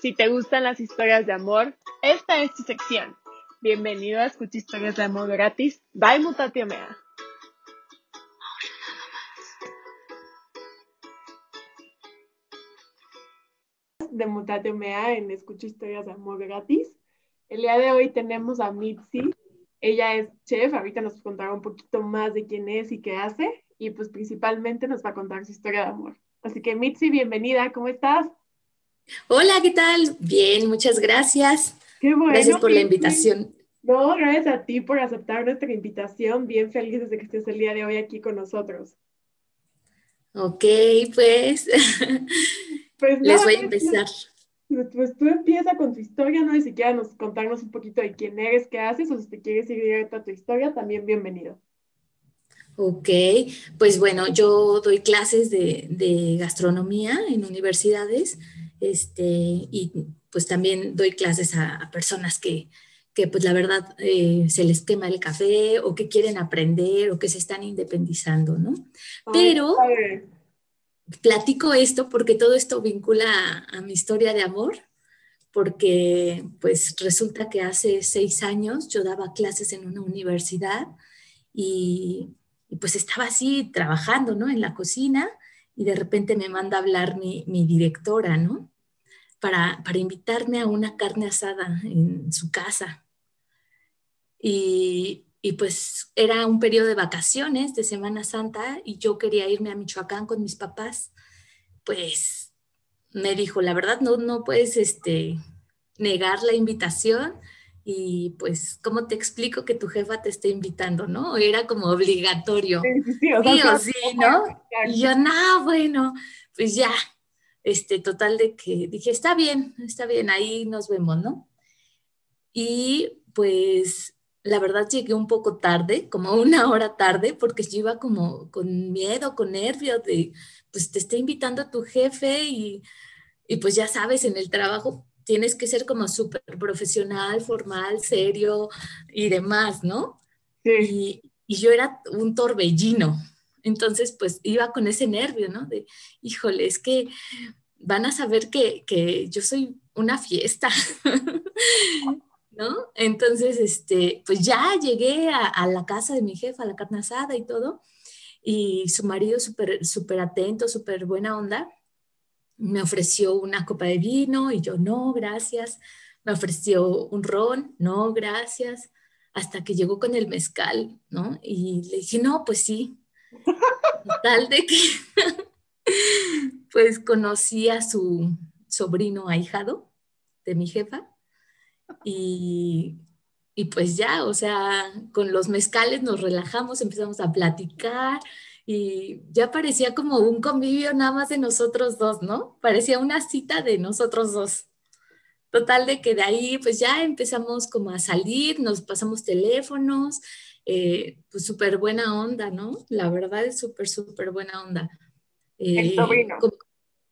Si te gustan las historias de amor, esta es tu sección. Bienvenido a Escucha Historias de Amor gratis by Mutatio Mea. De Mutatio Mea en Escucha Historias de Amor gratis. El día de hoy tenemos a Mitzi. Ella es chef, ahorita nos contará un poquito más de quién es y qué hace, y pues principalmente nos va a contar su historia de amor. Así que Mitzi, bienvenida, ¿cómo estás? Hola, ¿qué tal? Bien, muchas gracias. Qué bueno. Gracias por la invitación. No, gracias a ti por aceptar nuestra invitación. Bien felices de que estés el día de hoy aquí con nosotros. Ok, pues, pues les voy a empezar. Pues tú empieza con tu historia, ¿no? Y si quieres nos, contarnos un poquito de quién eres, qué haces, o si te quieres ir directo a tu historia, también bienvenido. Ok, pues bueno, yo doy clases de, de gastronomía en universidades este, y pues también doy clases a, personas que, que, pues la verdad eh, se les quema el café o que quieren aprender o que se están independizando, ¿no? Pero platico esto porque todo esto vincula a, mi historia de amor, porque pues resulta que hace seis años yo daba clases en una universidad y, y pues estaba así trabajando, ¿no? En la cocina y de repente me manda a hablar mi, directora, ¿no? Para, para, invitarme a una carne asada en su casa. Y, y, pues era un periodo de vacaciones de Semana Santa y yo quería irme a Michoacán con mis papás. Pues me dijo, la verdad no, no puedes este, negar la invitación y pues, ¿cómo te explico que tu jefa te esté invitando, no? Era como obligatorio. Sí, sí, sí, sí ¿no? Y yo, no, bueno, pues ya, este, total de que dije, está bien, está bien, ahí nos vemos, ¿no? Y pues, la verdad llegué un poco tarde, como una hora tarde, porque yo iba como con miedo, con nervios de, pues te está invitando a tu jefe y, y pues ya sabes, en el trabajo tienes que ser como súper profesional, formal, serio y demás, ¿no? Sí. Y, yo era un torbellino. Entonces, pues iba con ese nervio, ¿no? De, híjole, es que van a saber que, que yo soy una fiesta, ¿no? Entonces, este, pues ya llegué a, a, la casa de mi jefa, a la carne asada y todo, y su marido súper, súper atento, súper buena onda, me ofreció una copa de vino y yo no, gracias. Me ofreció un ron, no, gracias. Hasta que llegó con el mezcal, ¿no? Y le dije, no, pues sí. Tal de que, pues conocí a su sobrino ahijado de mi jefa y, y pues ya, o sea, con los mezcales nos relajamos, empezamos a platicar y ya parecía como un convivio nada más de nosotros dos, ¿no? Parecía una cita de nosotros dos. Total de que de ahí pues ya empezamos como a salir, nos pasamos teléfonos, eh, pues súper buena onda, ¿no? La verdad es súper, súper buena onda. Eh,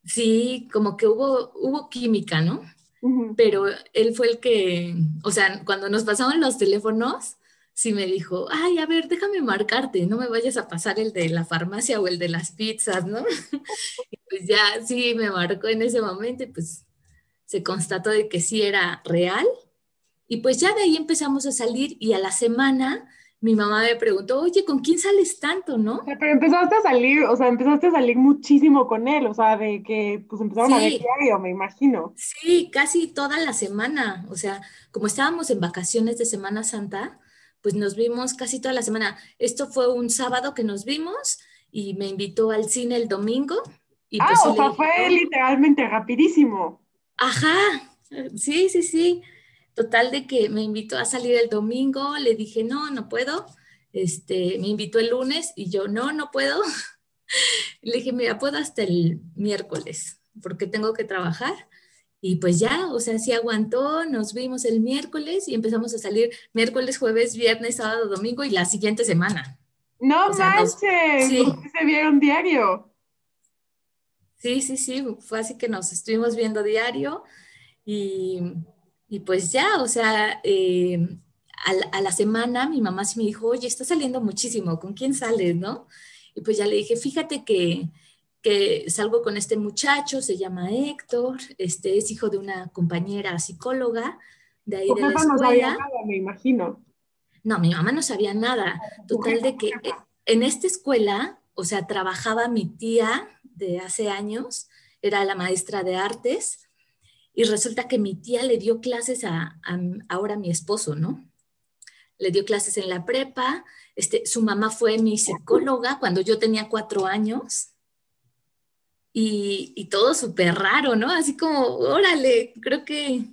sí, como que hubo, hubo química, ¿no? Pero él fue el que, o sea, cuando nos pasaban los teléfonos, sí me dijo, ay, a ver, déjame marcarte, no me vayas a pasar el de la farmacia o el de las pizzas, ¿no? y pues ya sí me marcó en ese momento y pues se constató de que sí era real. Y pues ya de ahí empezamos a salir y a la semana mi mamá me preguntó, oye, ¿con quién sales tanto, no? Pero empezaste a salir, o sea, empezaste a salir muchísimo con él, o sea, de que pues empezaron a ver diario, me imagino. Sí, casi toda la semana, o sea, como estábamos en vacaciones de Semana Santa, pues nos vimos casi toda la semana. Esto fue un sábado que nos vimos y me invitó al cine el domingo. Y ah, pues o sea, fue literalmente rapidísimo. Ajá, sí, sí, sí. Total de que me invitó a salir el domingo, le dije, no, no puedo. Este, me invitó el lunes y yo, no, no puedo. le dije, mira, puedo hasta el miércoles porque tengo que trabajar. Y pues ya, o sea, sí aguantó, nos vimos el miércoles y empezamos a salir miércoles, jueves, viernes, sábado, domingo y la siguiente semana. No manches, sí. se vieron diario. Sí, sí, sí, fue así que nos estuvimos viendo diario y, y pues ya, o sea, eh, a, la semana mi mamá sí me dijo, oye, está saliendo muchísimo, ¿con quién sales, no? Y pues ya le dije, fíjate que, que salgo con este muchacho, se llama Héctor, este es hijo de una compañera psicóloga de ahí de la escuela. No sabía nada, me imagino. No, mi mamá no sabía nada. Total de que en esta escuela, o sea, trabajaba mi tía de hace años, era la maestra de artes, y resulta que mi tía le dio clases a, a ahora mi esposo, ¿no? Le dio clases en la prepa, este, su mamá fue mi psicóloga cuando yo tenía cuatro años, y, todo súper raro, ¿no? Así como, órale, creo que,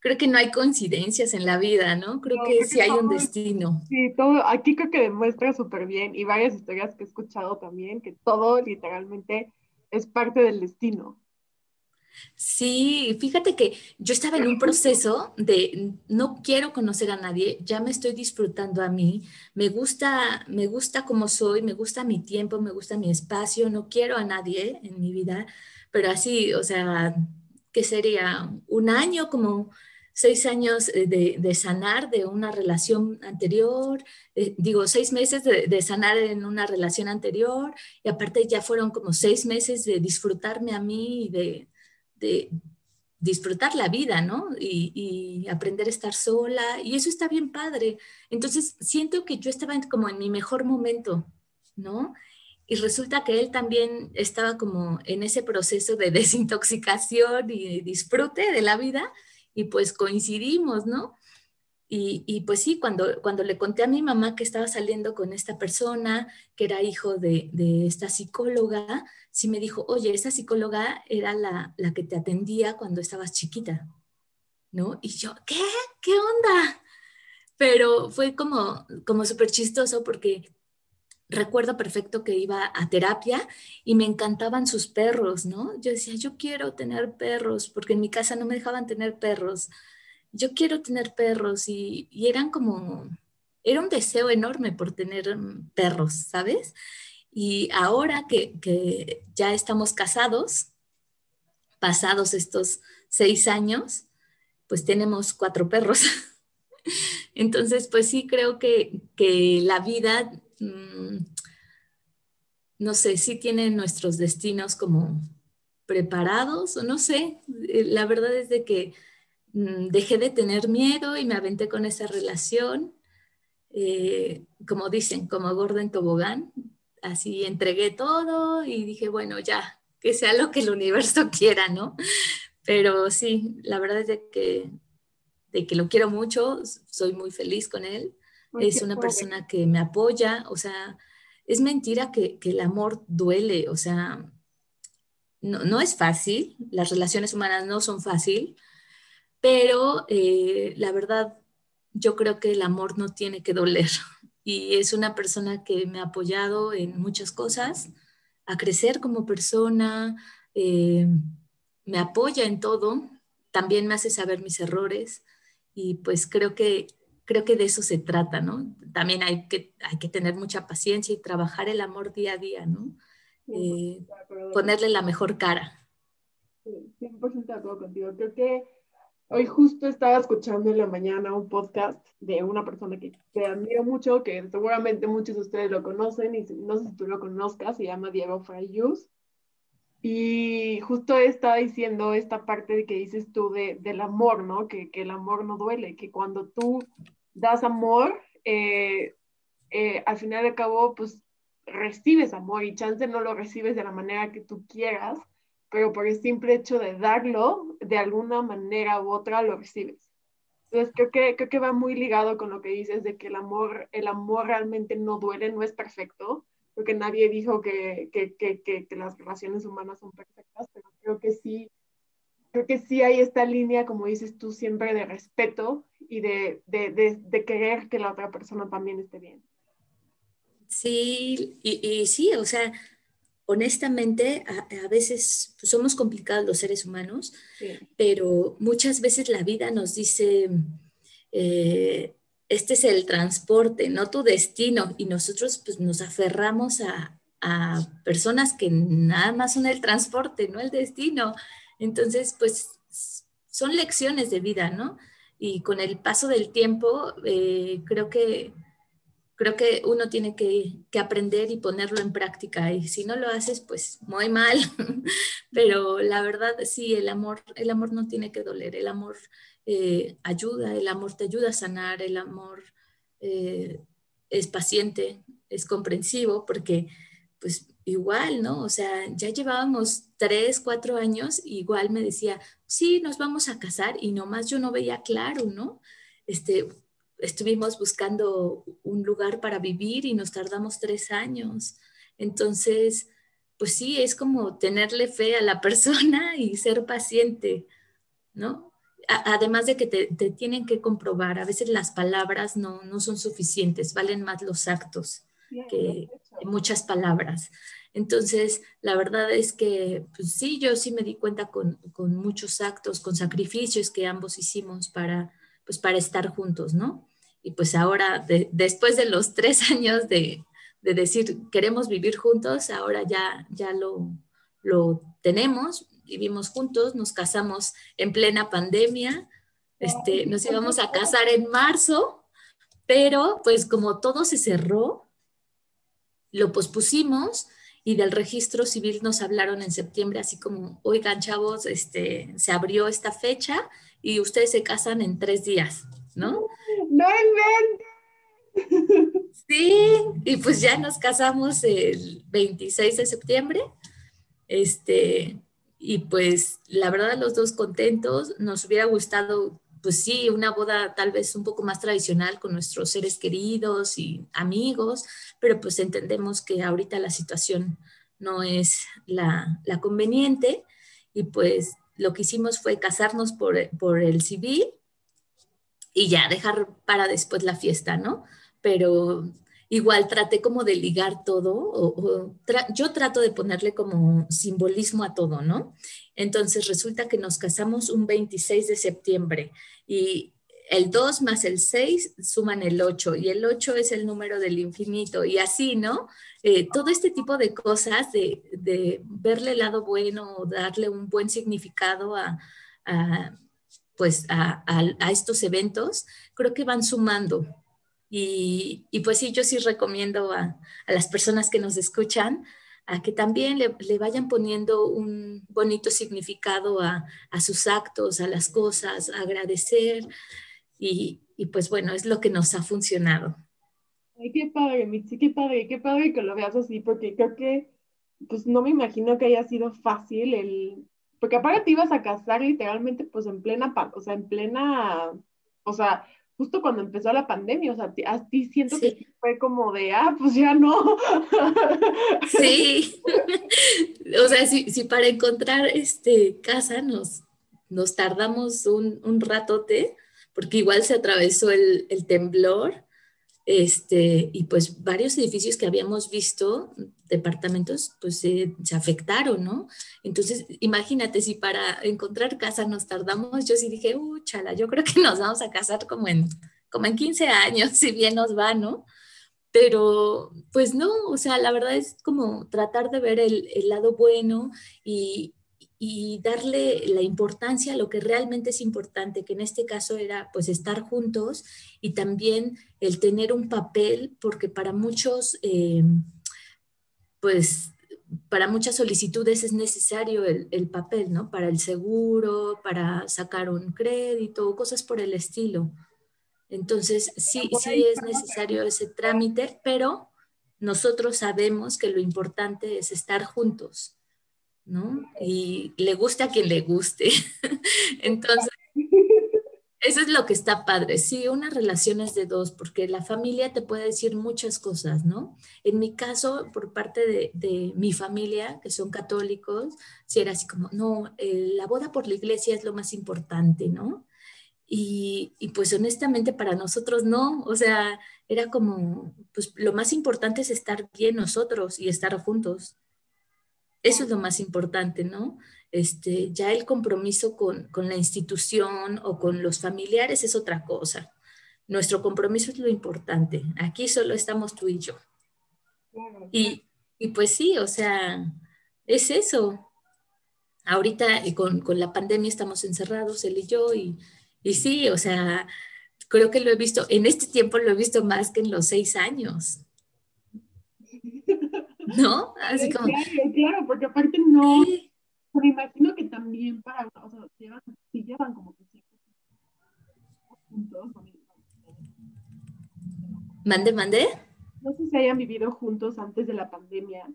creo que no hay coincidencias en la vida, ¿no? Creo que sí hay un destino. Sí, todo, aquí creo que demuestra súper bien y varias historias que he escuchado también, que todo literalmente es parte del destino. Sí, fíjate que yo estaba en un proceso de no quiero conocer a nadie, ya me estoy disfrutando a mí, me gusta, me gusta como soy, me gusta mi tiempo, me gusta mi espacio, no quiero a nadie en mi vida, pero así, o sea, ¿qué sería? Un año, como seis años eh, de, sanar de una relación anterior, eh, digo, seis meses de, sanar en una relación anterior, y aparte ya fueron como seis meses de disfrutarme a mí y de de disfrutar la vida, ¿no? Y, aprender a estar sola, y eso está bien padre. Entonces, siento que yo estaba como en mi mejor momento, ¿no? Y resulta que él también estaba como en ese proceso de desintoxicación y disfrute de la vida, y pues coincidimos, ¿no? Y, pues sí, cuando, cuando le conté a mi mamá que estaba saliendo con esta persona, que era hijo de, esta psicóloga, sí me dijo, oye, esa psicóloga era la, la, que te atendía cuando estabas chiquita, ¿no? Y yo, ¿qué? ¿Qué onda? Pero fue como, como súper chistoso porque recuerdo perfecto que iba a terapia y me encantaban sus perros, ¿no? Yo decía, yo quiero tener perros porque en mi casa no me dejaban tener perros yo quiero tener perros y, eran como, era un deseo enorme por tener mm, perros, ¿sabes? Y ahora que, ya estamos casados, pasados estos seis años, pues tenemos cuatro perros. Entonces, pues sí creo que, la vida, mm, no sé, sí tiene nuestros destinos como preparados o no sé. Eh, la verdad es de que dejé de tener miedo y me aventé con esa relación, eh, como dicen, como gordo en tobogán. Así entregué todo y dije, bueno, ya, que sea lo que el universo quiera, ¿no? Pero sí, la verdad es de que, de que lo quiero mucho, soy muy feliz con él. es una persona que me apoya, o sea, es mentira que, que el amor duele, o sea, no, no, es fácil, las relaciones humanas no son fácil, pero eh, la verdad, yo creo que el amor no tiene que doler. Y es una persona que me ha apoyado en muchas cosas, a crecer como persona, eh, me apoya en todo, también me hace saber mis errores y pues creo que, creo que de eso se trata, ¿no? También hay que, hay que tener mucha paciencia y trabajar el amor día a día, ¿no? Eh, ponerle la mejor cara. Sí, 100% de acuerdo contigo. Creo que Hoy justo estaba escuchando en la mañana un podcast de una persona que te admiro mucho, que seguramente muchos de ustedes lo conocen y no sé si tú lo conozcas, se llama Diego Frayus. Y justo estaba diciendo esta parte de que dices tú de, del amor, ¿no? Que, que, el amor no duele, que cuando tú das amor, eh, eh, al final de cabo, pues recibes amor y chance no lo recibes de la manera que tú quieras, pero por el simple hecho de darlo, de alguna manera u otra lo recibes. Entonces creo que, creo que va muy ligado con lo que dices de que el amor, el amor realmente no duele, no es perfecto, porque nadie dijo que, que, que, que las relaciones humanas son perfectas, pero creo que sí, creo que sí hay esta línea, como dices tú, siempre de respeto y de, de, de, de querer que la otra persona también esté bien. Sí, y, y sí, o sea, honestamente, a, veces pues, somos complicados los seres humanos, pero muchas veces la vida nos dice, eh, este es el transporte, no tu destino, y nosotros pues, nos aferramos a, personas que nada más son el transporte, no el destino. Entonces, pues son lecciones de vida, ¿no? Y con el paso del tiempo, eh, creo que creo que uno tiene que, aprender y ponerlo en práctica y si no lo haces, pues muy mal. Pero la verdad, sí, el amor, el amor no tiene que doler, el amor eh, ayuda, el amor te ayuda a sanar, el amor eh, es paciente, es comprensivo, porque pues igual, ¿no? O sea, ya llevábamos tres, cuatro años, igual me decía, sí, nos vamos a casar y nomás yo no veía claro, ¿no? Este, estuvimos buscando un lugar para vivir y nos tardamos tres años. Entonces, pues sí, es como tenerle fe a la persona y ser paciente, ¿no? además de que te, tienen que comprobar, a veces las palabras no, son suficientes, valen más los actos que muchas palabras. Entonces, la verdad es que pues sí, yo sí me di cuenta con, con muchos actos, con sacrificios que ambos hicimos para, pues para estar juntos, ¿no? Y pues ahora, después de los tres años de, decir queremos vivir juntos, ahora ya, ya lo, lo tenemos, vivimos juntos, nos casamos en plena pandemia, este, nos íbamos a casar en marzo, pero pues como todo se cerró, lo pospusimos y del registro civil nos hablaron en septiembre, así como, oigan chavos, este, se abrió esta fecha y ustedes se casan en tres días, ¿no? No inventes. Sí, y pues ya nos casamos el 26 de septiembre. Este, y pues la verdad los dos contentos, nos hubiera gustado pues sí, una boda tal vez un poco más tradicional con nuestros seres queridos y amigos, pero pues entendemos que ahorita la situación no es la, la conveniente y pues lo que hicimos fue casarnos por, por el civil y ya dejar para después la fiesta, ¿no? Pero igual traté como de ligar todo, o, yo trato de ponerle como simbolismo a todo, ¿no? Entonces resulta que nos casamos un 26 de septiembre y el 2 más el 6 suman el 8 y el 8 es el número del infinito y así, ¿no? Eh, todo este tipo de cosas, de, verle el lado bueno, darle un buen significado a, pues a, estos eventos, creo que van sumando. Y, pues sí, yo sí recomiendo a, las personas que nos escuchan a que también le, vayan poniendo un bonito significado a, sus actos, a las cosas, agradecer. Y, y pues bueno, es lo que nos ha funcionado. Ay, qué padre, Mitzi, qué padre, qué padre que lo veas así, porque creo que, pues no me imagino que haya sido fácil el, porque aparte te ibas a casar literalmente, pues en plena, o sea, en plena, o sea, justo cuando empezó la pandemia, o sea, a ti siento que fue como de, ah, pues ya no. Sí, o sea, si, si, para encontrar este casa nos, nos tardamos un, un ratote, porque igual se atravesó el, el temblor, este, y pues varios edificios que habíamos visto, departamentos, pues se afectaron, ¿no? Entonces, imagínate, si para encontrar casa nos tardamos, yo sí dije, uh, chala, yo creo que nos vamos a casar como en, como en 15 años, si bien nos va, ¿no? Pero, pues no, o sea, la verdad es como tratar de ver el, el lado bueno y, y darle la importancia a lo que realmente es importante, que en este caso era pues estar juntos y también el tener un papel, porque para muchos, eh, pues para muchas solicitudes es necesario el, el, papel, ¿no? Para el seguro, para sacar un crédito, cosas por el estilo. Entonces, sí, sí es necesario ese trámite, pero nosotros sabemos que lo importante es estar juntos ¿no? Y le guste a quien le guste. Entonces, eso es lo que está padre. Sí, una relación es de dos, porque la familia te puede decir muchas cosas, ¿no? En mi caso, por parte de, mi familia, que son católicos, si era así como, no, eh, la boda por la iglesia es lo más importante, ¿no? Y, y, pues honestamente para nosotros no, o sea, era como, pues lo más importante es estar bien nosotros y estar juntos. Eso es lo más importante, ¿no? Este, ya el compromiso con, la institución o con los familiares es otra cosa. Nuestro compromiso es lo importante. Aquí solo estamos tú y yo. Y, pues sí, o sea, es eso. Ahorita eh, con, con, la pandemia estamos encerrados, él y yo, y, y sí, o sea, creo que lo he visto, en este tiempo lo he visto más que en los seis años. ¿No? Así como... Claro, claro, porque aparte no, me imagino que también para, o sea, llevan, si llevan como que sí, juntos. Mande, mande. No sé si hayan vivido juntos antes de la pandemia,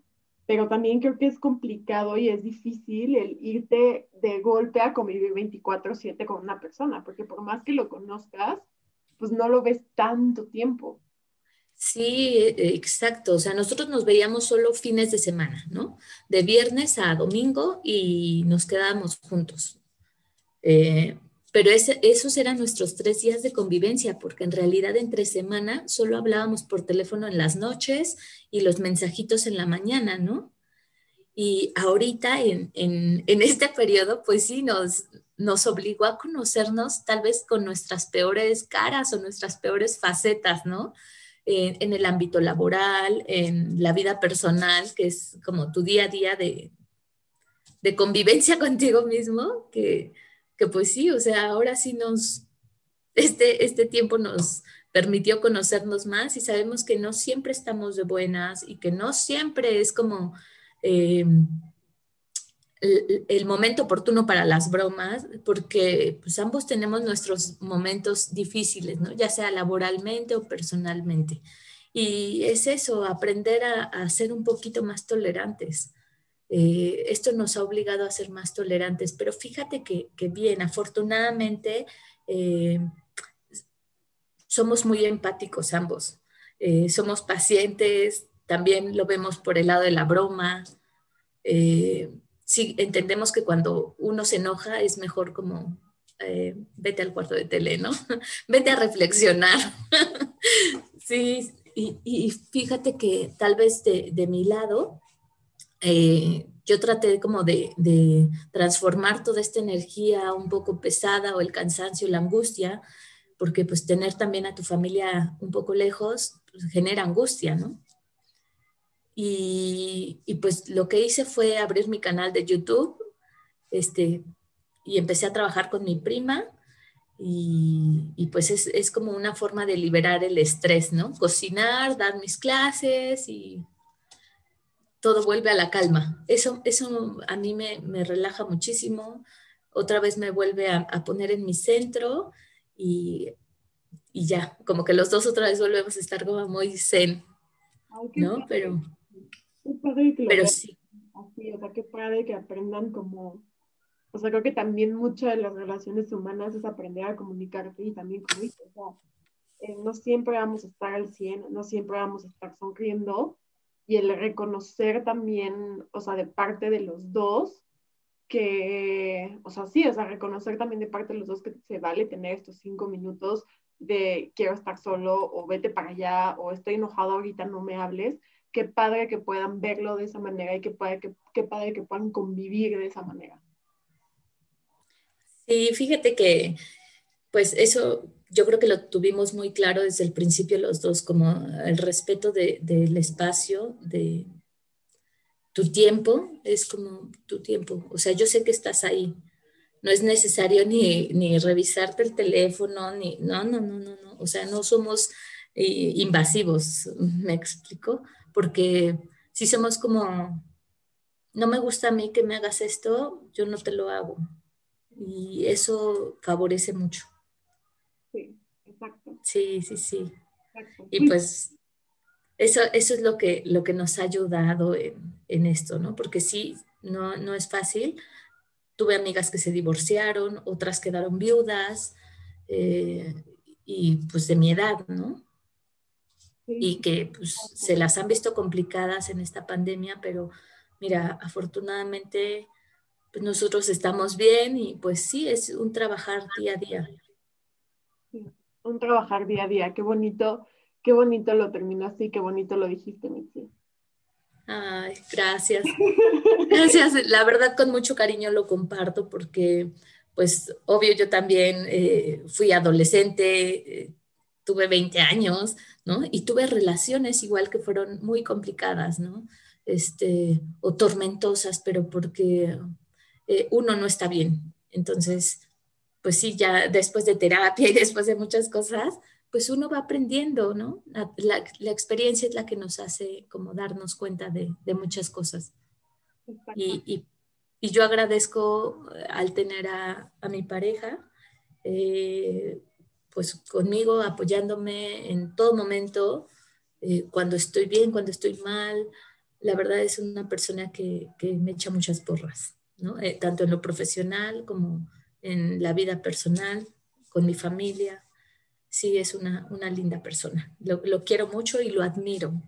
pero también creo que es complicado y es difícil el irte de golpe a convivir 24/7 con una persona, porque por más que lo conozcas, pues no lo ves tanto tiempo. Sí, e, exacto. O sea, nosotros nos veíamos solo fines de semana, ¿no? De viernes a domingo y nos quedábamos juntos. Eh, pero esos eran nuestros tres días de convivencia, porque en realidad entre semana solo hablábamos por teléfono en las noches y los mensajitos en la mañana, ¿no? Y ahorita en, este periodo, pues sí, nos, nos obligó a conocernos tal vez con nuestras peores caras o nuestras peores facetas, ¿no? En, el ámbito laboral, en la vida personal, que es como tu día a día de, de convivencia contigo mismo, que que pues sí, o sea, ahora sí nos, este, este tiempo nos permitió conocernos más y sabemos que no siempre estamos de buenas y que no siempre es como eh, el, momento oportuno para las bromas, porque pues ambos tenemos nuestros momentos difíciles, ¿no? Ya sea laboralmente o personalmente. Y es eso, aprender a, ser un poquito más tolerantes. Eh, esto nos ha obligado a ser más tolerantes, pero fíjate que, bien, afortunadamente eh, somos muy empáticos ambos, eh, somos pacientes, también lo vemos por el lado de la broma. Sí, entendemos que cuando uno se enoja es mejor como vete al cuarto de tele, ¿no? vete a reflexionar. sí, y, fíjate que tal vez de mi lado, eh, yo traté como de, transformar toda esta energía un poco pesada o el cansancio, la angustia, porque pues tener también a tu familia un poco lejos pues, genera angustia, ¿no? Y, pues lo que hice fue abrir mi canal de YouTube, este, y empecé a trabajar con mi prima, y, pues es, es, como una forma de liberar el estrés, ¿no? Cocinar, dar mis clases y todo vuelve a la calma. Eso, eso a mí me, relaja muchísimo. Otra vez me vuelve a, poner en mi centro y, ya, como que los dos otra vez volvemos a estar como muy zen, ¿no? Pero, pero sí. Así, o sea, qué padre que aprendan como, o sea, creo que también muchas de las relaciones humanas es aprender a comunicarte y también como dices, o sea, eh, no siempre vamos a estar al 100, no siempre vamos a estar sonriendo, y el reconocer también, o sea, de parte de los dos, que, o sea, sí, o sea, reconocer también de parte de los dos que se vale tener estos cinco minutos de quiero estar solo o vete para allá o estoy enojado ahorita, no me hables. Qué padre que puedan verlo de esa manera y qué padre que, qué padre que puedan convivir de esa manera. Sí, fíjate que, pues eso yo creo que lo tuvimos muy claro desde el principio los dos, como el respeto del espacio, de tu tiempo, es como tu tiempo. O sea, yo sé que estás ahí. No es necesario ni, ni revisarte el teléfono, ni, no, no, no, no, no. O sea, no somos eh, invasivos, me explico, porque si somos como, no me gusta a mí que me hagas esto, yo no te lo hago. Y eso favorece mucho. Sí, sí, sí. Y pues eso, eso es lo que, lo que nos ha ayudado en, esto, ¿no? Porque sí, no, no es fácil. Tuve amigas que se divorciaron, otras quedaron viudas eh, y pues de mi edad, ¿no? Y que pues se las han visto complicadas en esta pandemia, pero mira, afortunadamente pues nosotros estamos bien y pues sí, es un trabajar día a día un trabajar día a día. Qué bonito, qué bonito lo terminaste y qué bonito lo dijiste, Mitzi. Ay, gracias. Gracias. La verdad, con mucho cariño lo comparto porque, pues, obvio, yo también eh, fui adolescente, eh, tuve 20 años, ¿no? Y tuve relaciones igual que fueron muy complicadas, ¿no? Este, o tormentosas, pero porque eh, uno no está bien. Entonces, pues sí, ya después de terapia y después de muchas cosas, pues uno va aprendiendo, ¿no? La, experiencia es la que nos hace como darnos cuenta de, muchas cosas. Y, yo agradezco eh, al tener a, mi pareja, eh, pues conmigo, apoyándome en todo momento, eh, cuando estoy bien, cuando estoy mal. La verdad es una persona que, me echa muchas porras, ¿no? tanto en lo profesional como en la vida personal, con mi familia. Sí, es una, linda persona. Lo, quiero mucho y lo admiro.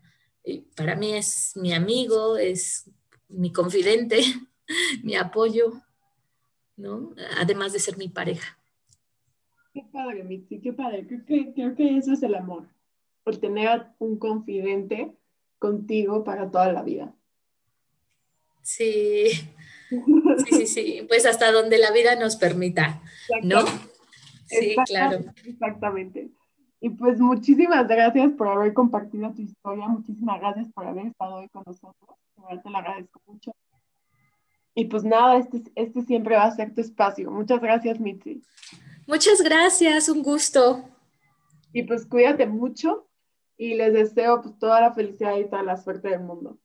para mí es mi amigo, es mi confidente, mi apoyo, ¿no? Además de ser mi pareja. Qué padre, Mitzi, qué padre. Creo que, creo que eso es el amor, por tener un confidente contigo para toda la vida. Sí, Sí, sí, sí, pues hasta donde la vida nos permita, ¿no? Sí, claro. Exactamente. Y pues muchísimas gracias por haber compartido tu historia, muchísimas gracias por haber estado hoy con nosotros, te lo agradezco mucho. Y pues nada, este, este siempre va a ser tu espacio. Muchas gracias, Mitzi. Muchas gracias, un gusto. Y pues cuídate mucho y les deseo pues toda la felicidad y toda la suerte del mundo.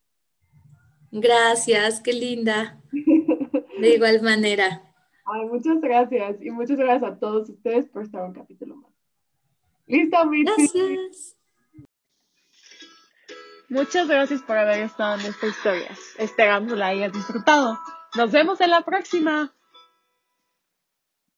Gracias, qué linda. De igual manera. Ay, muchas gracias y muchas gracias a todos ustedes por estar un capítulo más. Listo, Mitzi. Gracias. Muchas gracias por haber estado en esta historia. Esperamos la hayas disfrutado. Nos vemos en la próxima.